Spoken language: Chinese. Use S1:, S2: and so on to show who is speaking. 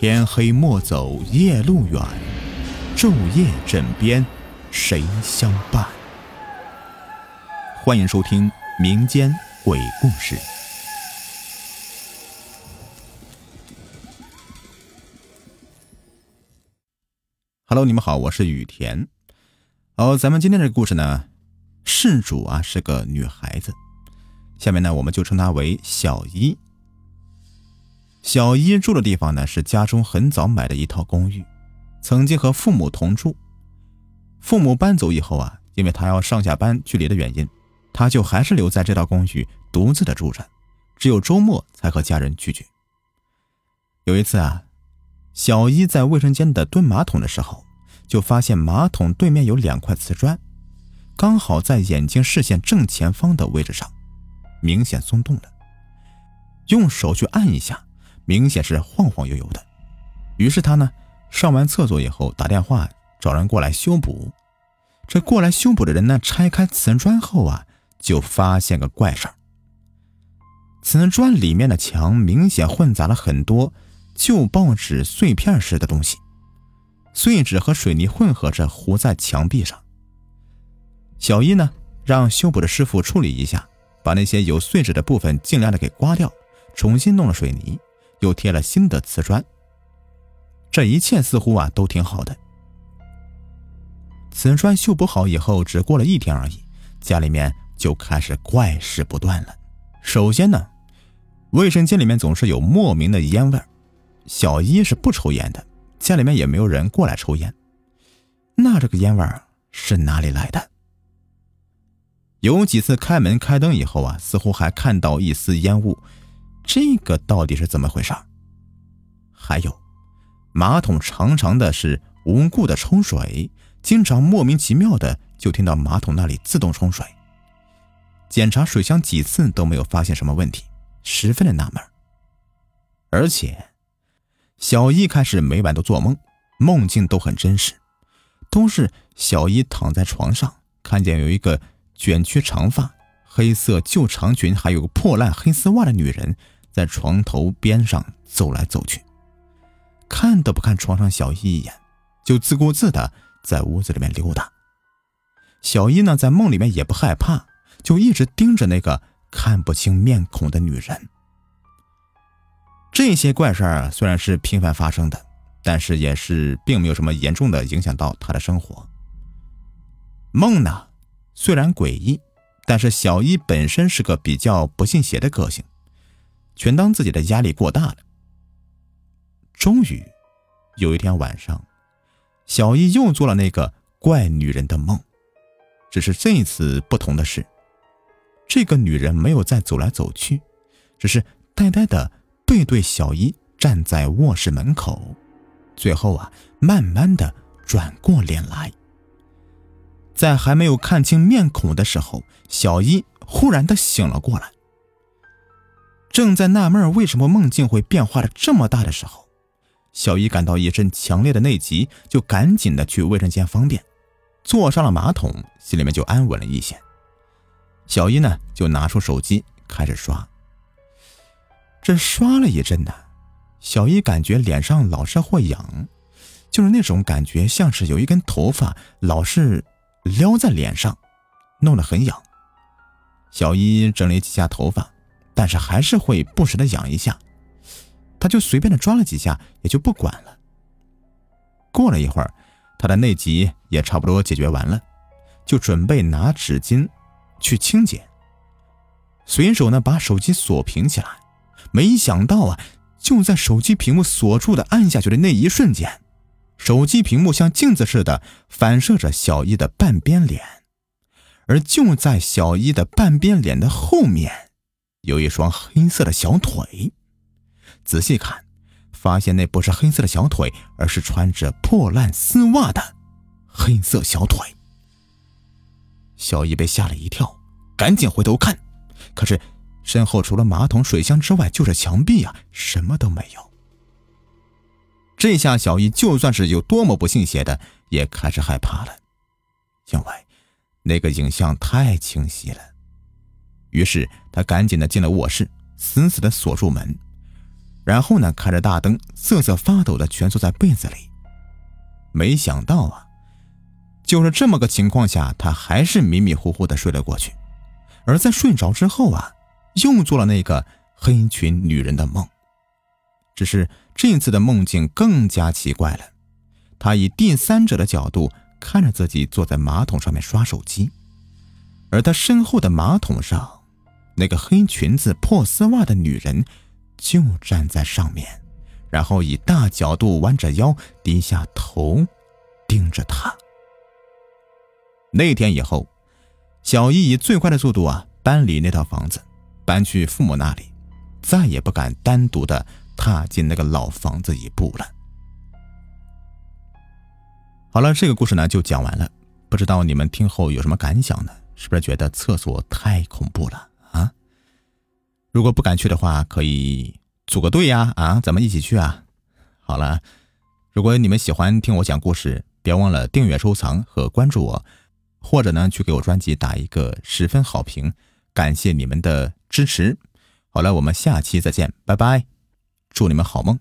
S1: 天黑莫走夜路远，昼夜枕边谁相伴？欢迎收听民间鬼故事。Hello，你们好，我是雨田。好，咱们今天这个故事呢，事主啊是个女孩子，下面呢我们就称她为小一。小一住的地方呢是家中很早买的一套公寓，曾经和父母同住。父母搬走以后啊，因为他要上下班距离的原因，他就还是留在这套公寓独自的住着，只有周末才和家人聚聚。有一次啊，小一在卫生间的蹲马桶的时候，就发现马桶对面有两块瓷砖，刚好在眼睛视线正前方的位置上，明显松动了。用手去按一下。明显是晃晃悠悠的，于是他呢上完厕所以后打电话找人过来修补。这过来修补的人呢拆开瓷砖后啊，就发现个怪事儿。瓷砖里面的墙明显混杂了很多旧报纸碎片似的东西，碎纸和水泥混合着糊在墙壁上。小一呢让修补的师傅处理一下，把那些有碎纸的部分尽量的给刮掉，重新弄了水泥。又贴了新的瓷砖，这一切似乎啊都挺好的。瓷砖修补好以后，只过了一天而已，家里面就开始怪事不断了。首先呢，卫生间里面总是有莫名的烟味小一是不抽烟的，家里面也没有人过来抽烟，那这个烟味是哪里来的？有几次开门开灯以后啊，似乎还看到一丝烟雾。这个到底是怎么回事？还有，马桶长长的是无故的冲水，经常莫名其妙的就听到马桶那里自动冲水。检查水箱几次都没有发现什么问题，十分的纳闷。而且，小一开始每晚都做梦，梦境都很真实，都是小一躺在床上，看见有一个卷曲长发、黑色旧长裙，还有个破烂黑丝袜的女人。在床头边上走来走去，看都不看床上小一一眼，就自顾自的在屋子里面溜达。小一呢，在梦里面也不害怕，就一直盯着那个看不清面孔的女人。这些怪事儿虽然是频繁发生的，但是也是并没有什么严重的影响到他的生活。梦呢，虽然诡异，但是小一本身是个比较不信邪的个性。全当自己的压力过大了。终于，有一天晚上，小易又做了那个怪女人的梦，只是这一次不同的是，这个女人没有再走来走去，只是呆呆的背对小一站在卧室门口，最后啊，慢慢的转过脸来。在还没有看清面孔的时候，小一忽然的醒了过来。正在纳闷为什么梦境会变化的这么大的时候，小姨感到一阵强烈的内急，就赶紧的去卫生间方便，坐上了马桶，心里面就安稳了一些。小姨呢就拿出手机开始刷，这刷了一阵呢，小姨感觉脸上老是会痒，就是那种感觉，像是有一根头发老是撩在脸上，弄得很痒。小姨整理几下头发。但是还是会不时的痒一下，他就随便的抓了几下，也就不管了。过了一会儿，他的内急也差不多解决完了，就准备拿纸巾去清洁，随手呢把手机锁屏起来。没想到啊，就在手机屏幕锁住的按下去的那一瞬间，手机屏幕像镜子似的反射着小一的半边脸，而就在小一的半边脸的后面。有一双黑色的小腿，仔细看，发现那不是黑色的小腿，而是穿着破烂丝袜的黑色小腿。小易被吓了一跳，赶紧回头看，可是身后除了马桶、水箱之外，就是墙壁啊，什么都没有。这下小易就算是有多么不信邪的，也开始害怕了，因为那个影像太清晰了。于是他赶紧的进了卧室，死死的锁住门，然后呢，开着大灯，瑟瑟发抖的蜷缩在被子里。没想到啊，就是这么个情况下，他还是迷迷糊糊的睡了过去。而在睡着之后啊，又做了那个黑裙女人的梦。只是这次的梦境更加奇怪了，他以第三者的角度看着自己坐在马桶上面刷手机，而他身后的马桶上，那个黑裙子、破丝袜的女人就站在上面，然后以大角度弯着腰，低下头，盯着他。那天以后。小易以最快的速度啊搬离那套房子，搬去父母那里，再也不敢单独的踏进那个老房子一步了。好了，这个故事呢就讲完了，不知道你们听后有什么感想呢？是不是觉得厕所太恐怖了？如果不敢去的话，可以组个队呀，啊，咱们一起去啊！好了，如果你们喜欢听我讲故事，别忘了订阅、收藏和关注我。或者呢，去给我专辑打一个十分好评，感谢你们的支持。好了，我们下期再见，拜拜，祝你们好梦。